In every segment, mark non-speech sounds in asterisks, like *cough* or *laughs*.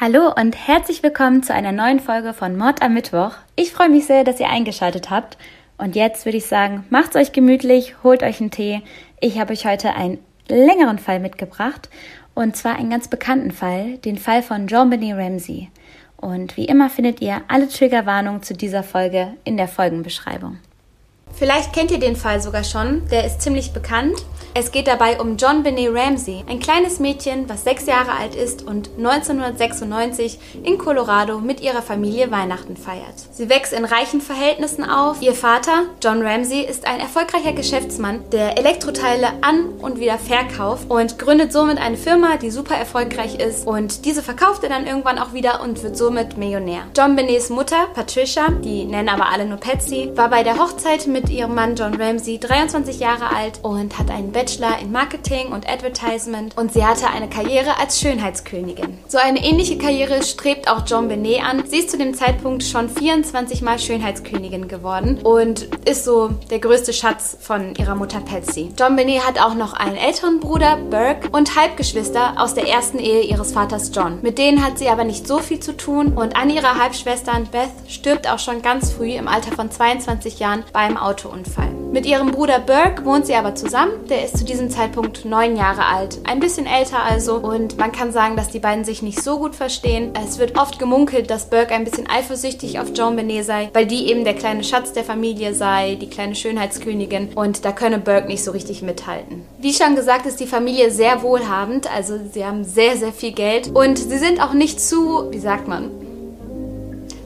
Hallo und herzlich willkommen zu einer neuen Folge von Mord am Mittwoch. Ich freue mich sehr, dass ihr eingeschaltet habt. Und jetzt würde ich sagen, macht's euch gemütlich, holt euch einen Tee. Ich habe euch heute einen längeren Fall mitgebracht. Und zwar einen ganz bekannten Fall, den Fall von John Benet Ramsey. Und wie immer findet ihr alle Triggerwarnungen zu dieser Folge in der Folgenbeschreibung. Vielleicht kennt ihr den Fall sogar schon, der ist ziemlich bekannt. Es geht dabei um John Benet Ramsey, ein kleines Mädchen, was sechs Jahre alt ist und 1996 in Colorado mit ihrer Familie Weihnachten feiert. Sie wächst in reichen Verhältnissen auf. Ihr Vater, John Ramsey, ist ein erfolgreicher Geschäftsmann, der Elektroteile an und wieder verkauft und gründet somit eine Firma, die super erfolgreich ist und diese verkauft er dann irgendwann auch wieder und wird somit Millionär. John Benets Mutter, Patricia, die nennen aber alle nur Patsy, war bei der Hochzeit mit ihrem Mann John Ramsey 23 Jahre alt und hat einen Bachelor in Marketing und Advertisement und sie hatte eine Karriere als Schönheitskönigin. So eine ähnliche Karriere strebt auch John Benet an. Sie ist zu dem Zeitpunkt schon 24 Mal Schönheitskönigin geworden und ist so der größte Schatz von ihrer Mutter Patsy. John Benet hat auch noch einen älteren Bruder, Burke, und Halbgeschwister aus der ersten Ehe ihres Vaters John. Mit denen hat sie aber nicht so viel zu tun und an ihrer Halbschwestern Beth stirbt auch schon ganz früh im Alter von 22 Jahren bei einem Autounfall. Mit ihrem Bruder Burke wohnt sie aber zusammen. Der ist zu diesem Zeitpunkt neun Jahre alt. Ein bisschen älter also. Und man kann sagen, dass die beiden sich nicht so gut verstehen. Es wird oft gemunkelt, dass Burke ein bisschen eifersüchtig auf Joan Benet sei, weil die eben der kleine Schatz der Familie sei, die kleine Schönheitskönigin. Und da könne Burke nicht so richtig mithalten. Wie schon gesagt, ist die Familie sehr wohlhabend. Also sie haben sehr, sehr viel Geld. Und sie sind auch nicht zu, wie sagt man,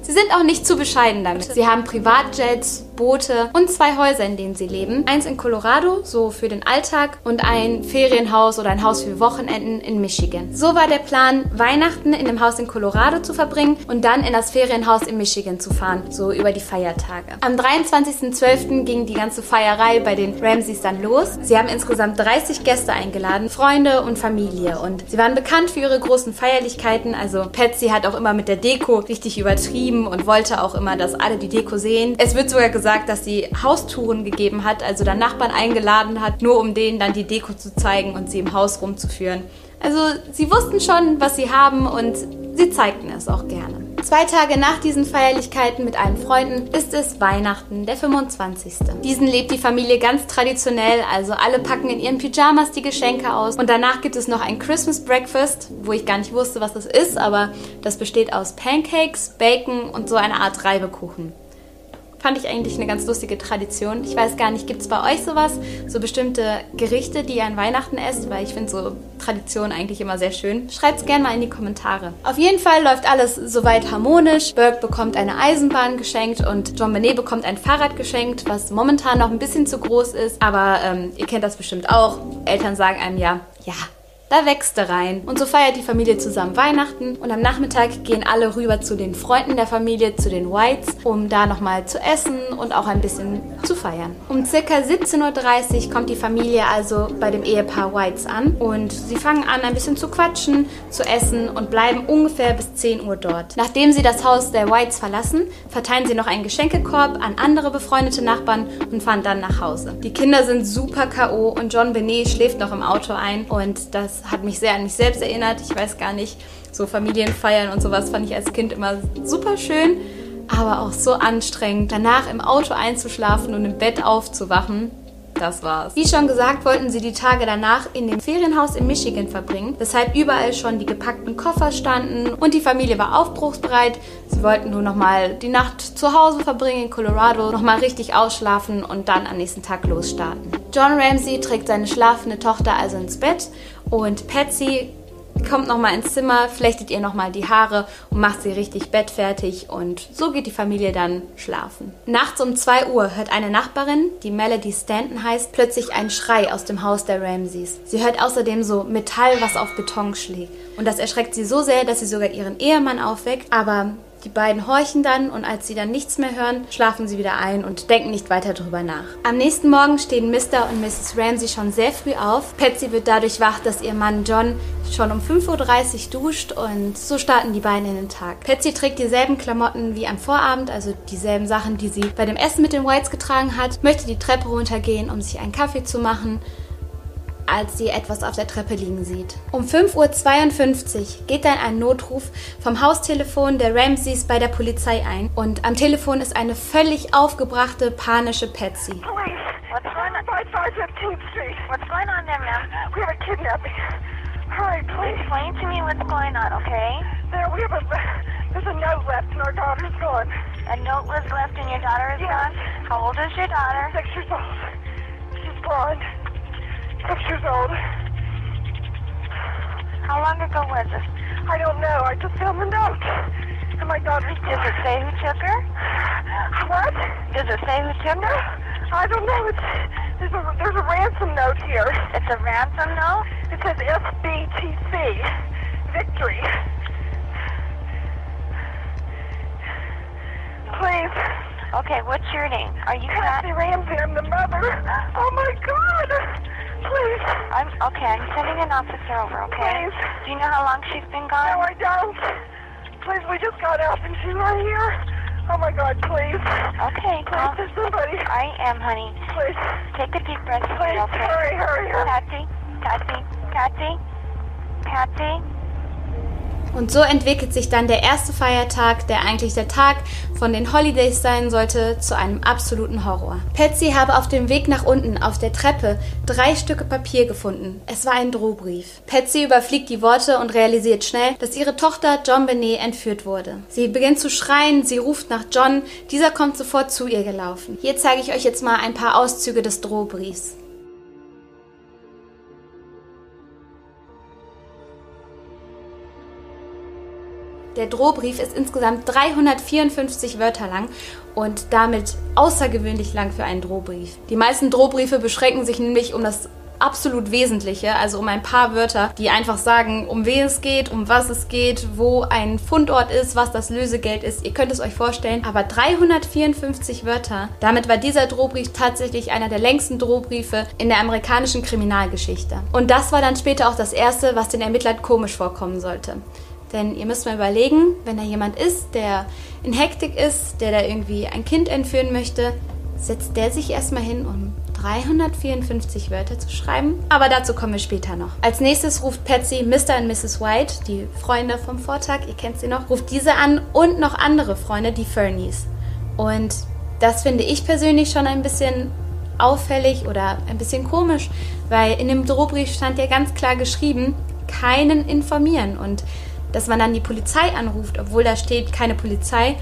Sie sind auch nicht zu bescheiden damit. Sie haben Privatjets, Boote und zwei Häuser, in denen sie leben. Eins in Colorado, so für den Alltag, und ein Ferienhaus oder ein Haus für Wochenenden in Michigan. So war der Plan, Weihnachten in dem Haus in Colorado zu verbringen und dann in das Ferienhaus in Michigan zu fahren, so über die Feiertage. Am 23.12. ging die ganze Feierei bei den Ramseys dann los. Sie haben insgesamt 30 Gäste eingeladen, Freunde und Familie. Und sie waren bekannt für ihre großen Feierlichkeiten. Also Patsy hat auch immer mit der Deko richtig übertrieben und wollte auch immer, dass alle die Deko sehen. Es wird sogar gesagt, gesagt, dass sie Haustouren gegeben hat, also dann Nachbarn eingeladen hat, nur um denen dann die Deko zu zeigen und sie im Haus rumzuführen. Also sie wussten schon, was sie haben und sie zeigten es auch gerne. Zwei Tage nach diesen Feierlichkeiten mit allen Freunden ist es Weihnachten, der 25. Diesen lebt die Familie ganz traditionell, also alle packen in ihren Pyjamas die Geschenke aus und danach gibt es noch ein Christmas Breakfast, wo ich gar nicht wusste, was das ist, aber das besteht aus Pancakes, Bacon und so eine Art Reibekuchen. Fand ich eigentlich eine ganz lustige Tradition. Ich weiß gar nicht, gibt es bei euch sowas? So bestimmte Gerichte, die ihr an Weihnachten esst? Weil ich finde so Traditionen eigentlich immer sehr schön. Schreibt es gerne mal in die Kommentare. Auf jeden Fall läuft alles soweit harmonisch. Burke bekommt eine Eisenbahn geschenkt und John Benet bekommt ein Fahrrad geschenkt, was momentan noch ein bisschen zu groß ist. Aber ähm, ihr kennt das bestimmt auch. Eltern sagen einem ja, ja, da wächst er rein. Und so feiert die Familie zusammen Weihnachten und am Nachmittag gehen alle rüber zu den Freunden der Familie, zu den Whites, um da nochmal zu essen und auch ein bisschen zu feiern. Um circa 17.30 Uhr kommt die Familie also bei dem Ehepaar Whites an und sie fangen an ein bisschen zu quatschen, zu essen und bleiben ungefähr bis 10 Uhr dort. Nachdem sie das Haus der Whites verlassen, verteilen sie noch einen Geschenkekorb an andere befreundete Nachbarn und fahren dann nach Hause. Die Kinder sind super K.O. und John Benet schläft noch im Auto ein und das hat mich sehr an mich selbst erinnert. Ich weiß gar nicht, so Familienfeiern und sowas fand ich als Kind immer super schön, aber auch so anstrengend. Danach im Auto einzuschlafen und im Bett aufzuwachen, das war's. Wie schon gesagt, wollten sie die Tage danach in dem Ferienhaus in Michigan verbringen, weshalb überall schon die gepackten Koffer standen und die Familie war aufbruchsbereit. Sie wollten nur nochmal die Nacht zu Hause verbringen in Colorado, nochmal richtig ausschlafen und dann am nächsten Tag losstarten. John Ramsey trägt seine schlafende Tochter also ins Bett und Patsy kommt nochmal ins Zimmer, flechtet ihr nochmal die Haare und macht sie richtig bettfertig und so geht die Familie dann schlafen. Nachts um 2 Uhr hört eine Nachbarin, die Melody Stanton heißt, plötzlich einen Schrei aus dem Haus der Ramseys. Sie hört außerdem so Metall, was auf Beton schlägt. Und das erschreckt sie so sehr, dass sie sogar ihren Ehemann aufweckt, aber die beiden horchen dann und als sie dann nichts mehr hören, schlafen sie wieder ein und denken nicht weiter drüber nach. Am nächsten Morgen stehen Mr. und Mrs. Ramsey schon sehr früh auf. Patsy wird dadurch wach, dass ihr Mann John schon um 5.30 Uhr duscht und so starten die beiden in den Tag. Patsy trägt dieselben Klamotten wie am Vorabend, also dieselben Sachen, die sie bei dem Essen mit den Whites getragen hat, möchte die Treppe runtergehen, um sich einen Kaffee zu machen als sie etwas auf der Treppe liegen sieht. Um 5.52 Uhr geht dann ein Notruf vom Haustelefon der Ramseys bei der Polizei ein und am Telefon ist eine völlig aufgebrachte, panische Patsy. Police, what's going on? 5515th Street. What's going on there, ma'am? We have a kidnapping. Hurry, please. Explain to me what's going on, okay? There, we have a, there's a note left and our daughter's gone. A note was left and your daughter is yes. gone? How old is your daughter? Six years old. She's blonde. Six years old. How long ago was this? I don't know. I just found the note. And my daughter's Does it say who took her? What? Does it say who took her? I don't know. It's, there's, a, there's a ransom note here. It's a ransom note? It says SBTC. Victory. Please. Okay, what's your name? Are you Kathy Ramsey? I'm the mother. Oh my God. Please. I'm okay. I'm sending an officer over. Okay. Please. Do you know how long she's been gone? No, I don't. Please, we just got out and she's right here. Oh my God, please. Okay, Please, well, there's somebody. I am, honey. Please. Take a deep breath. Please, okay? hurry, hurry, hurry. Patsy, Patsy, Patsy, Patsy. Und so entwickelt sich dann der erste Feiertag, der eigentlich der Tag von den Holidays sein sollte, zu einem absoluten Horror. Patsy habe auf dem Weg nach unten auf der Treppe drei Stücke Papier gefunden. Es war ein Drohbrief. Patsy überfliegt die Worte und realisiert schnell, dass ihre Tochter John Benet entführt wurde. Sie beginnt zu schreien, sie ruft nach John, dieser kommt sofort zu ihr gelaufen. Hier zeige ich euch jetzt mal ein paar Auszüge des Drohbriefs. Der Drohbrief ist insgesamt 354 Wörter lang und damit außergewöhnlich lang für einen Drohbrief. Die meisten Drohbriefe beschränken sich nämlich um das absolut Wesentliche, also um ein paar Wörter, die einfach sagen, um wen es geht, um was es geht, wo ein Fundort ist, was das Lösegeld ist. Ihr könnt es euch vorstellen. Aber 354 Wörter, damit war dieser Drohbrief tatsächlich einer der längsten Drohbriefe in der amerikanischen Kriminalgeschichte. Und das war dann später auch das erste, was den Ermittlern komisch vorkommen sollte. Denn ihr müsst mal überlegen, wenn da jemand ist, der in Hektik ist, der da irgendwie ein Kind entführen möchte, setzt der sich erstmal hin, um 354 Wörter zu schreiben. Aber dazu kommen wir später noch. Als nächstes ruft Patsy Mr. und Mrs. White, die Freunde vom Vortag, ihr kennt sie noch, ruft diese an und noch andere Freunde, die Fernies. Und das finde ich persönlich schon ein bisschen auffällig oder ein bisschen komisch, weil in dem Drohbrief stand ja ganz klar geschrieben, keinen informieren. Und dass man dann die Polizei anruft, obwohl da steht keine Polizei,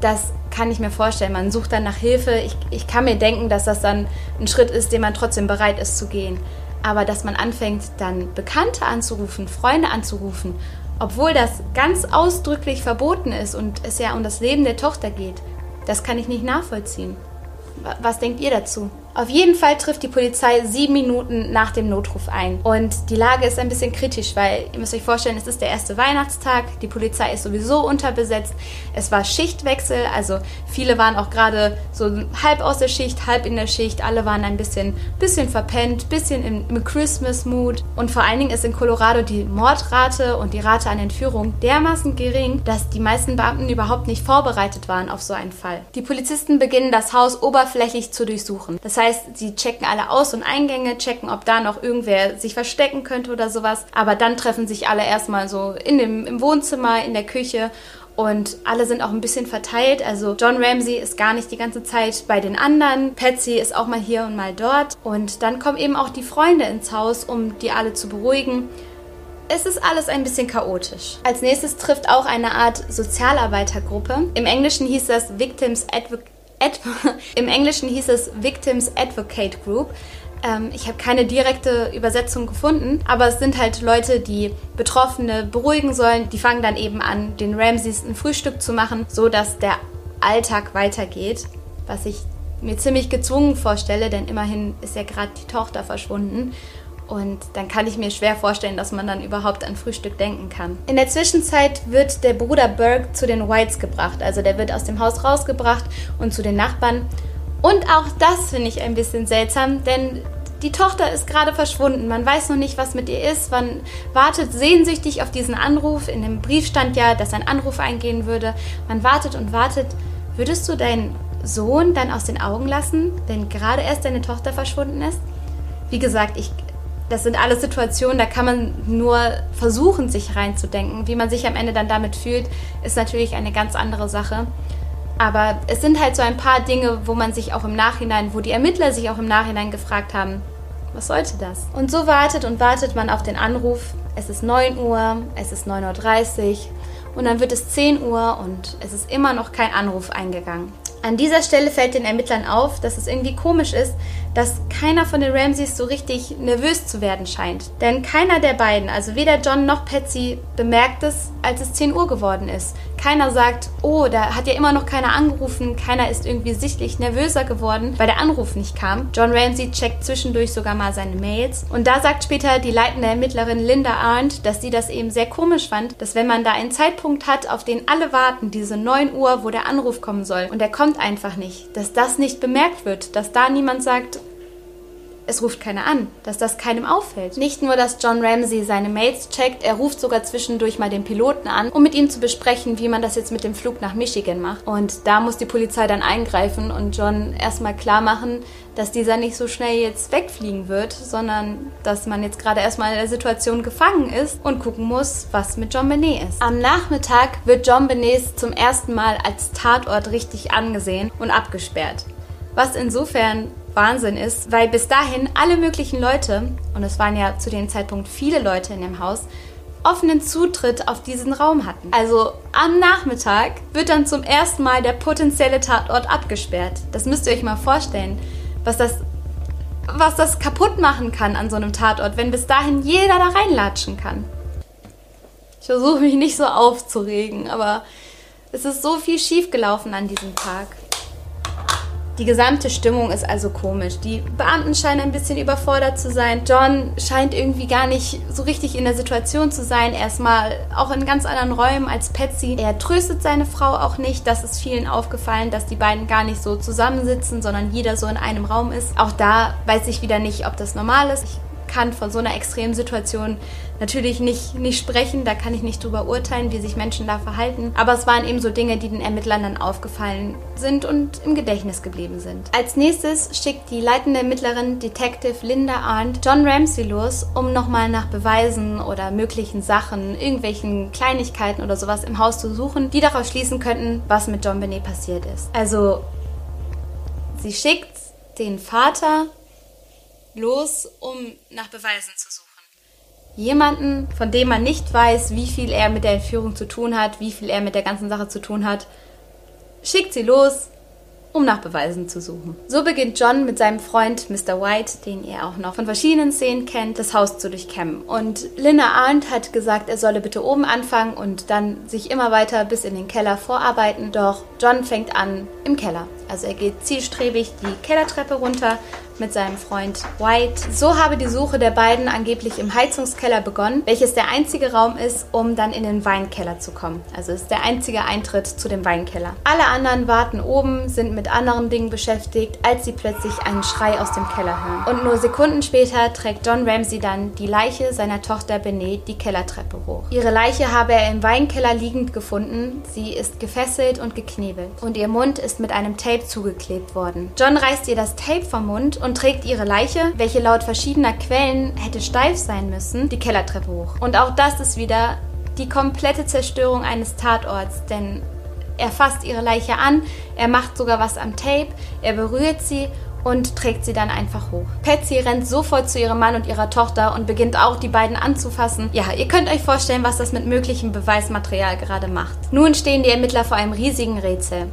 das kann ich mir vorstellen. Man sucht dann nach Hilfe. Ich, ich kann mir denken, dass das dann ein Schritt ist, den man trotzdem bereit ist zu gehen. Aber dass man anfängt, dann Bekannte anzurufen, Freunde anzurufen, obwohl das ganz ausdrücklich verboten ist und es ja um das Leben der Tochter geht, das kann ich nicht nachvollziehen. Was denkt ihr dazu? Auf jeden Fall trifft die Polizei sieben Minuten nach dem Notruf ein. Und die Lage ist ein bisschen kritisch, weil ihr müsst euch vorstellen, es ist der erste Weihnachtstag, die Polizei ist sowieso unterbesetzt. Es war Schichtwechsel, also viele waren auch gerade so halb aus der Schicht, halb in der Schicht. Alle waren ein bisschen, bisschen verpennt, bisschen im, im Christmas-Mood. Und vor allen Dingen ist in Colorado die Mordrate und die Rate an Entführung dermaßen gering, dass die meisten Beamten überhaupt nicht vorbereitet waren auf so einen Fall. Die Polizisten beginnen das Haus oberflächlich zu durchsuchen. Das heißt, heißt, sie checken alle Aus- und Eingänge, checken, ob da noch irgendwer sich verstecken könnte oder sowas. Aber dann treffen sich alle erstmal so in dem, im Wohnzimmer, in der Küche und alle sind auch ein bisschen verteilt. Also John Ramsey ist gar nicht die ganze Zeit bei den anderen. Patsy ist auch mal hier und mal dort. Und dann kommen eben auch die Freunde ins Haus, um die alle zu beruhigen. Es ist alles ein bisschen chaotisch. Als nächstes trifft auch eine Art Sozialarbeitergruppe. Im Englischen hieß das Victims Advocate Ad *laughs* Im Englischen hieß es Victims Advocate Group. Ähm, ich habe keine direkte Übersetzung gefunden, aber es sind halt Leute, die Betroffene beruhigen sollen. Die fangen dann eben an, den Ramses ein Frühstück zu machen, so dass der Alltag weitergeht, was ich mir ziemlich gezwungen vorstelle, denn immerhin ist ja gerade die Tochter verschwunden. Und dann kann ich mir schwer vorstellen, dass man dann überhaupt an Frühstück denken kann. In der Zwischenzeit wird der Bruder Burke zu den Whites gebracht. Also der wird aus dem Haus rausgebracht und zu den Nachbarn. Und auch das finde ich ein bisschen seltsam, denn die Tochter ist gerade verschwunden. Man weiß noch nicht, was mit ihr ist. Man wartet sehnsüchtig auf diesen Anruf. In dem Brief stand ja, dass ein Anruf eingehen würde. Man wartet und wartet. Würdest du deinen Sohn dann aus den Augen lassen, wenn gerade erst deine Tochter verschwunden ist? Wie gesagt, ich das sind alles Situationen, da kann man nur versuchen, sich reinzudenken. Wie man sich am Ende dann damit fühlt, ist natürlich eine ganz andere Sache. Aber es sind halt so ein paar Dinge, wo man sich auch im Nachhinein, wo die Ermittler sich auch im Nachhinein gefragt haben, was sollte das? Und so wartet und wartet man auf den Anruf. Es ist 9 Uhr, es ist 9.30 Uhr und dann wird es 10 Uhr und es ist immer noch kein Anruf eingegangen. An dieser Stelle fällt den Ermittlern auf, dass es irgendwie komisch ist, dass keiner von den Ramseys so richtig nervös zu werden scheint. Denn keiner der beiden, also weder John noch Patsy, bemerkt es, als es 10 Uhr geworden ist. Keiner sagt, oh, da hat ja immer noch keiner angerufen, keiner ist irgendwie sichtlich nervöser geworden, weil der Anruf nicht kam. John Ramsey checkt zwischendurch sogar mal seine Mails. Und da sagt später die leitende Ermittlerin Linda Arndt, dass sie das eben sehr komisch fand, dass wenn man da einen Zeitpunkt hat, auf den alle warten, diese 9 Uhr, wo der Anruf kommen soll, und der kommt einfach nicht, dass das nicht bemerkt wird, dass da niemand sagt, es ruft keiner an, dass das keinem auffällt. Nicht nur, dass John Ramsey seine Mails checkt, er ruft sogar zwischendurch mal den Piloten an, um mit ihm zu besprechen, wie man das jetzt mit dem Flug nach Michigan macht. Und da muss die Polizei dann eingreifen und John erstmal klar machen, dass dieser nicht so schnell jetzt wegfliegen wird, sondern dass man jetzt gerade erstmal in der Situation gefangen ist und gucken muss, was mit John Benet ist. Am Nachmittag wird John Benet zum ersten Mal als Tatort richtig angesehen und abgesperrt. Was insofern Wahnsinn ist, weil bis dahin alle möglichen Leute, und es waren ja zu dem Zeitpunkt viele Leute in dem Haus, offenen Zutritt auf diesen Raum hatten. Also am Nachmittag wird dann zum ersten Mal der potenzielle Tatort abgesperrt. Das müsst ihr euch mal vorstellen, was das, was das kaputt machen kann an so einem Tatort, wenn bis dahin jeder da reinlatschen kann. Ich versuche mich nicht so aufzuregen, aber es ist so viel schiefgelaufen an diesem Tag. Die gesamte Stimmung ist also komisch. Die Beamten scheinen ein bisschen überfordert zu sein. John scheint irgendwie gar nicht so richtig in der Situation zu sein. Erstmal auch in ganz anderen Räumen als Patsy. Er tröstet seine Frau auch nicht. Das ist vielen aufgefallen, dass die beiden gar nicht so zusammensitzen, sondern jeder so in einem Raum ist. Auch da weiß ich wieder nicht, ob das normal ist. Ich kann von so einer extremen Situation natürlich nicht, nicht sprechen, da kann ich nicht drüber urteilen, wie sich Menschen da verhalten. Aber es waren eben so Dinge, die den Ermittlern dann aufgefallen sind und im Gedächtnis geblieben sind. Als nächstes schickt die leitende Ermittlerin Detective Linda Arndt John Ramsey los, um nochmal nach Beweisen oder möglichen Sachen, irgendwelchen Kleinigkeiten oder sowas im Haus zu suchen, die darauf schließen könnten, was mit John Benet passiert ist. Also, sie schickt den Vater los, um nach Beweisen zu suchen. Jemanden, von dem man nicht weiß, wie viel er mit der Entführung zu tun hat, wie viel er mit der ganzen Sache zu tun hat, schickt sie los, um nach Beweisen zu suchen. So beginnt John mit seinem Freund Mr. White, den ihr auch noch von verschiedenen Szenen kennt, das Haus zu durchkämmen. Und Linda Arndt hat gesagt, er solle bitte oben anfangen und dann sich immer weiter bis in den Keller vorarbeiten. Doch John fängt an im Keller. Also er geht zielstrebig die Kellertreppe runter mit seinem Freund White. So habe die Suche der beiden angeblich im Heizungskeller begonnen, welches der einzige Raum ist, um dann in den Weinkeller zu kommen. Also ist der einzige Eintritt zu dem Weinkeller. Alle anderen warten oben, sind mit anderen Dingen beschäftigt, als sie plötzlich einen Schrei aus dem Keller hören. Und nur Sekunden später trägt John Ramsey dann die Leiche seiner Tochter Benet die Kellertreppe hoch. Ihre Leiche habe er im Weinkeller liegend gefunden. Sie ist gefesselt und geknebelt. Und ihr Mund ist mit einem Tape zugeklebt worden. John reißt ihr das Tape vom Mund und und trägt ihre Leiche, welche laut verschiedener Quellen hätte steif sein müssen, die Kellertreppe hoch. Und auch das ist wieder die komplette Zerstörung eines Tatorts, denn er fasst ihre Leiche an, er macht sogar was am Tape, er berührt sie und trägt sie dann einfach hoch. Patsy rennt sofort zu ihrem Mann und ihrer Tochter und beginnt auch die beiden anzufassen. Ja, ihr könnt euch vorstellen, was das mit möglichem Beweismaterial gerade macht. Nun stehen die Ermittler vor einem riesigen Rätsel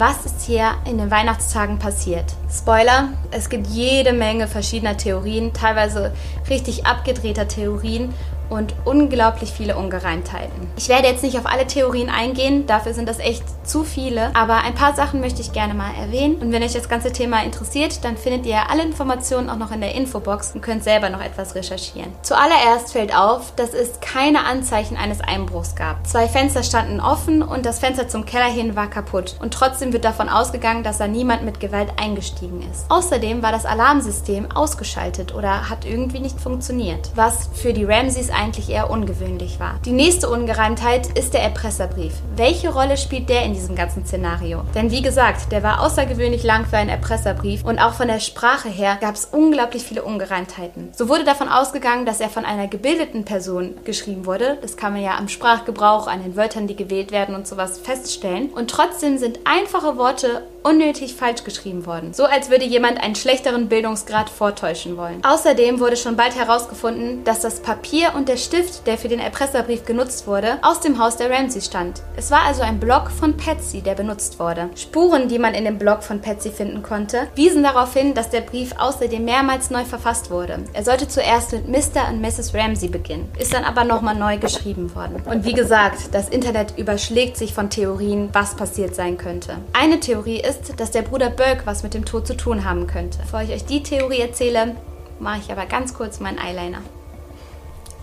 was ist hier in den Weihnachtstagen passiert. Spoiler, es gibt jede Menge verschiedener Theorien, teilweise richtig abgedrehter Theorien und unglaublich viele Ungereimtheiten. Ich werde jetzt nicht auf alle Theorien eingehen, dafür sind das echt zu viele, aber ein paar Sachen möchte ich gerne mal erwähnen. Und wenn euch das ganze Thema interessiert, dann findet ihr alle Informationen auch noch in der Infobox und könnt selber noch etwas recherchieren. Zuallererst fällt auf, dass es keine Anzeichen eines Einbruchs gab. Zwei Fenster standen offen und das Fenster zum Keller hin war kaputt. Und trotzdem wird davon ausgegangen, dass da niemand mit Gewalt eingestiegen ist. Außerdem war das Alarmsystem ausgeschaltet oder hat irgendwie nicht funktioniert, was für die Ramseys eigentlich eher ungewöhnlich war. Die nächste Ungereimtheit ist der Erpresserbrief. Welche Rolle spielt der in diesem ganzen Szenario? Denn wie gesagt, der war außergewöhnlich lang für einen Erpresserbrief und auch von der Sprache her gab es unglaublich viele Ungereimtheiten. So wurde davon ausgegangen, dass er von einer gebildeten Person geschrieben wurde. Das kann man ja am Sprachgebrauch, an den Wörtern, die gewählt werden und sowas feststellen. Und trotzdem sind einfache Worte unnötig falsch geschrieben worden. So als würde jemand einen schlechteren Bildungsgrad vortäuschen wollen. Außerdem wurde schon bald herausgefunden, dass das Papier und der Stift, der für den Erpresserbrief genutzt wurde, aus dem Haus der Ramsey stand. Es war also ein Block von Patsy, der benutzt wurde. Spuren, die man in dem Block von Patsy finden konnte, wiesen darauf hin, dass der Brief außerdem mehrmals neu verfasst wurde. Er sollte zuerst mit Mr. und Mrs. Ramsey beginnen, ist dann aber nochmal neu geschrieben worden. Und wie gesagt, das Internet überschlägt sich von Theorien, was passiert sein könnte. Eine Theorie ist, dass der Bruder Burke was mit dem Tod zu tun haben könnte. Bevor ich euch die Theorie erzähle, mache ich aber ganz kurz meinen Eyeliner.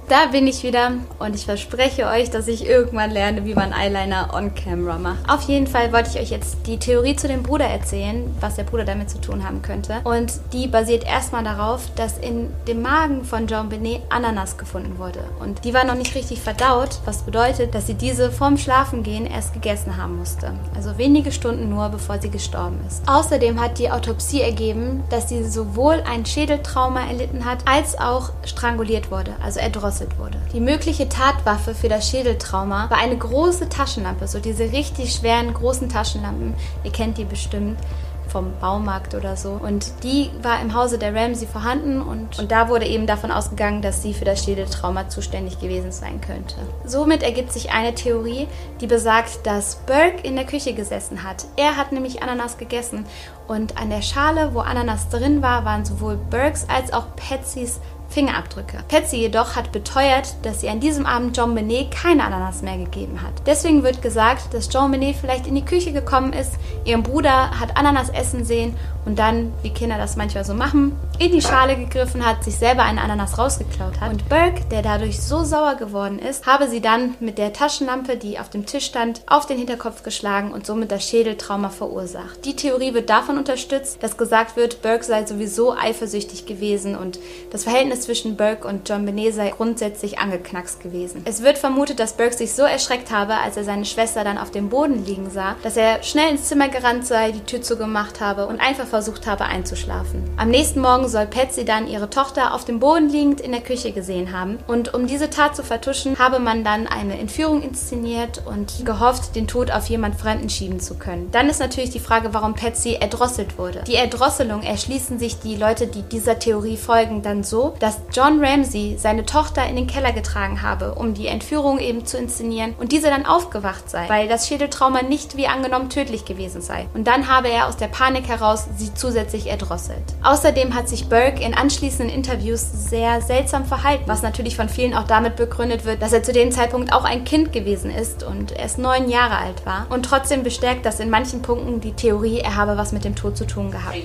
Da bin ich wieder und ich verspreche euch, dass ich irgendwann lerne, wie man Eyeliner on Camera macht. Auf jeden Fall wollte ich euch jetzt die Theorie zu dem Bruder erzählen, was der Bruder damit zu tun haben könnte. Und die basiert erstmal darauf, dass in dem Magen von Jean Benet Ananas gefunden wurde. Und die war noch nicht richtig verdaut, was bedeutet, dass sie diese vorm Schlafengehen erst gegessen haben musste. Also wenige Stunden nur, bevor sie gestorben ist. Außerdem hat die Autopsie ergeben, dass sie sowohl ein Schädeltrauma erlitten hat, als auch stranguliert wurde, also erdrosselt gedrosselt wurde. Die mögliche Tatwaffe für das Schädeltrauma war eine große Taschenlampe, so diese richtig schweren großen Taschenlampen. Ihr kennt die bestimmt vom Baumarkt oder so. Und die war im Hause der Ramsey vorhanden und, und da wurde eben davon ausgegangen, dass sie für das Schädeltrauma zuständig gewesen sein könnte. Somit ergibt sich eine Theorie, die besagt, dass Burke in der Küche gesessen hat. Er hat nämlich Ananas gegessen und an der Schale, wo Ananas drin war, waren sowohl Burkes als auch Patsys Fingerabdrücke. Patsy jedoch hat beteuert, dass sie an diesem Abend John Benet keine Ananas mehr gegeben hat. Deswegen wird gesagt, dass John Benet vielleicht in die Küche gekommen ist, ihren Bruder hat Ananas essen sehen und dann, wie Kinder das manchmal so machen, in die Schale gegriffen hat, sich selber eine Ananas rausgeklaut hat. Und Burke, der dadurch so sauer geworden ist, habe sie dann mit der Taschenlampe, die auf dem Tisch stand, auf den Hinterkopf geschlagen und somit das Schädeltrauma verursacht. Die Theorie wird davon unterstützt, dass gesagt wird, Burke sei sowieso eifersüchtig gewesen und das Verhältnis zwischen Burke und John Benet sei grundsätzlich angeknackst gewesen. Es wird vermutet, dass Burke sich so erschreckt habe, als er seine Schwester dann auf dem Boden liegen sah, dass er schnell ins Zimmer gerannt sei, die Tür zugemacht habe und einfach versucht habe einzuschlafen. Am nächsten Morgen soll Patsy dann ihre Tochter auf dem Boden liegend in der Küche gesehen haben und um diese Tat zu vertuschen, habe man dann eine Entführung inszeniert und gehofft, den Tod auf jemand Fremden schieben zu können. Dann ist natürlich die Frage, warum Patsy erdrosselt wurde. Die Erdrosselung erschließen sich die Leute, die dieser Theorie folgen, dann so, dass John Ramsey seine Tochter in den Keller getragen habe, um die Entführung eben zu inszenieren und diese dann aufgewacht sei, weil das Schädeltrauma nicht wie angenommen tödlich gewesen sei. Und dann habe er aus der Panik heraus sie zusätzlich erdrosselt. Außerdem hat sich Burke in anschließenden Interviews sehr seltsam verhalten, was natürlich von vielen auch damit begründet wird, dass er zu dem Zeitpunkt auch ein Kind gewesen ist und erst neun Jahre alt war. Und trotzdem bestärkt das in manchen Punkten die Theorie, er habe was mit dem Tod zu tun gehabt.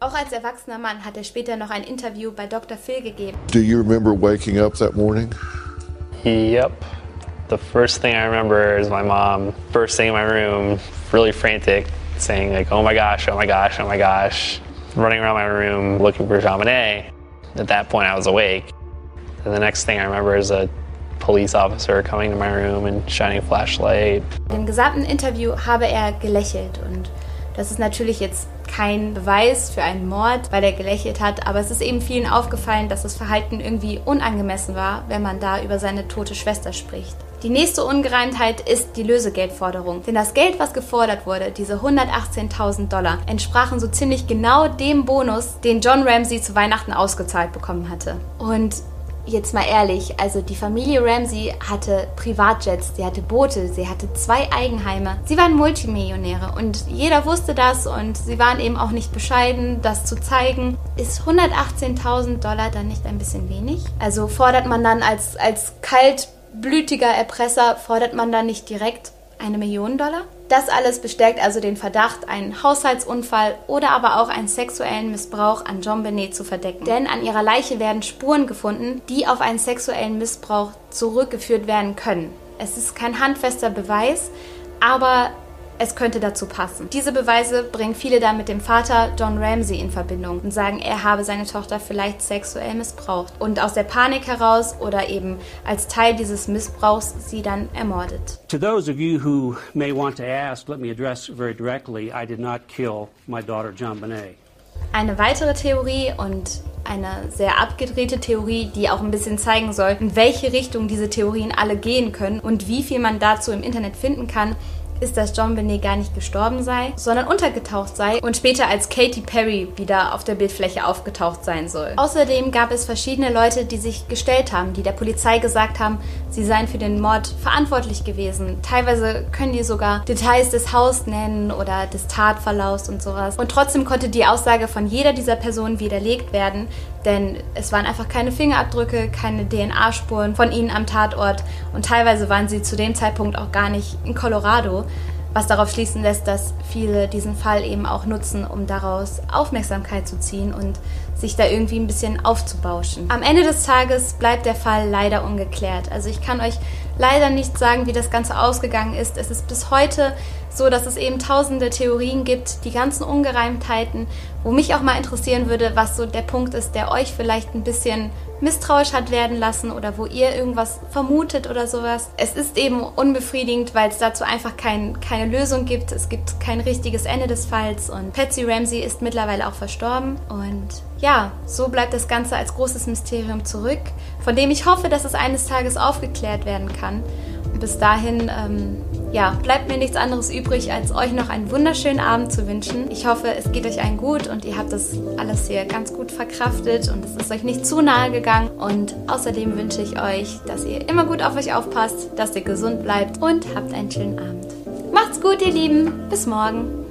Auch als erwachsener Mann hat er später noch ein Interview bei Dr. Phil gegeben. Do you remember waking up that morning? Yep. The first thing I remember is my mom bursting in my room, really frantic, saying like, "Oh my gosh, oh my gosh, oh my gosh," running around my room looking for Jean Monnet. At that point, I was awake. And the next thing I remember is a police officer coming to my room and shining a flashlight. Im gesamten Interview habe er gelächelt und Das ist natürlich jetzt kein Beweis für einen Mord, weil er gelächelt hat, aber es ist eben vielen aufgefallen, dass das Verhalten irgendwie unangemessen war, wenn man da über seine tote Schwester spricht. Die nächste Ungereimtheit ist die Lösegeldforderung. Denn das Geld, was gefordert wurde, diese 118.000 Dollar, entsprachen so ziemlich genau dem Bonus, den John Ramsey zu Weihnachten ausgezahlt bekommen hatte. Und jetzt mal ehrlich, also die Familie Ramsey hatte Privatjets, sie hatte Boote, sie hatte zwei Eigenheime. Sie waren Multimillionäre und jeder wusste das und sie waren eben auch nicht bescheiden, das zu zeigen. Ist 118.000 Dollar dann nicht ein bisschen wenig? Also fordert man dann als, als kaltblütiger Erpresser, fordert man dann nicht direkt eine Million Dollar? Das alles bestärkt also den Verdacht, einen Haushaltsunfall oder aber auch einen sexuellen Missbrauch an John Benet zu verdecken. Denn an ihrer Leiche werden Spuren gefunden, die auf einen sexuellen Missbrauch zurückgeführt werden können. Es ist kein handfester Beweis, aber es könnte dazu passen. Diese Beweise bringen viele dann mit dem Vater John Ramsey in Verbindung und sagen, er habe seine Tochter vielleicht sexuell missbraucht und aus der Panik heraus oder eben als Teil dieses Missbrauchs sie dann ermordet. To those of you who may want to ask, let me address very directly I did not kill my daughter John Bonet. Eine weitere Theorie und eine sehr abgedrehte Theorie, die auch ein bisschen zeigen soll, in welche Richtung diese Theorien alle gehen können und wie viel man dazu im Internet finden kann, ist, dass John Benet gar nicht gestorben sei, sondern untergetaucht sei und später als Katy Perry wieder auf der Bildfläche aufgetaucht sein soll. Außerdem gab es verschiedene Leute, die sich gestellt haben, die der Polizei gesagt haben, sie seien für den Mord verantwortlich gewesen. Teilweise können die sogar Details des Haus nennen oder des Tatverlaufs und sowas. Und trotzdem konnte die Aussage von jeder dieser Personen widerlegt werden, denn es waren einfach keine Fingerabdrücke, keine DNA-Spuren von ihnen am Tatort und teilweise waren sie zu dem Zeitpunkt auch gar nicht in Colorado, was darauf schließen lässt, dass viele diesen Fall eben auch nutzen, um daraus Aufmerksamkeit zu ziehen und sich da irgendwie ein bisschen aufzubauschen. Am Ende des Tages bleibt der Fall leider ungeklärt. Also ich kann euch leider nicht sagen, wie das Ganze ausgegangen ist. Es ist bis heute so, dass es eben tausende Theorien gibt, die ganzen Ungereimtheiten, wo mich auch mal interessieren würde, was so der Punkt ist, der euch vielleicht ein bisschen misstrauisch hat werden lassen oder wo ihr irgendwas vermutet oder sowas. Es ist eben unbefriedigend, weil es dazu einfach kein, keine Lösung gibt. Es gibt kein richtiges Ende des Falls und Patsy Ramsey ist mittlerweile auch verstorben und ja, so bleibt das Ganze als großes Mysterium zurück, von dem ich hoffe, dass es eines Tages aufgeklärt werden kann. Bis dahin, ähm, ja, bleibt mir nichts anderes übrig, als euch noch einen wunderschönen Abend zu wünschen. Ich hoffe, es geht euch allen gut und ihr habt das alles hier ganz gut verkraftet und es ist euch nicht zu nahe gegangen. Und außerdem wünsche ich euch, dass ihr immer gut auf euch aufpasst, dass ihr gesund bleibt und habt einen schönen Abend. Macht's gut, ihr Lieben. Bis morgen.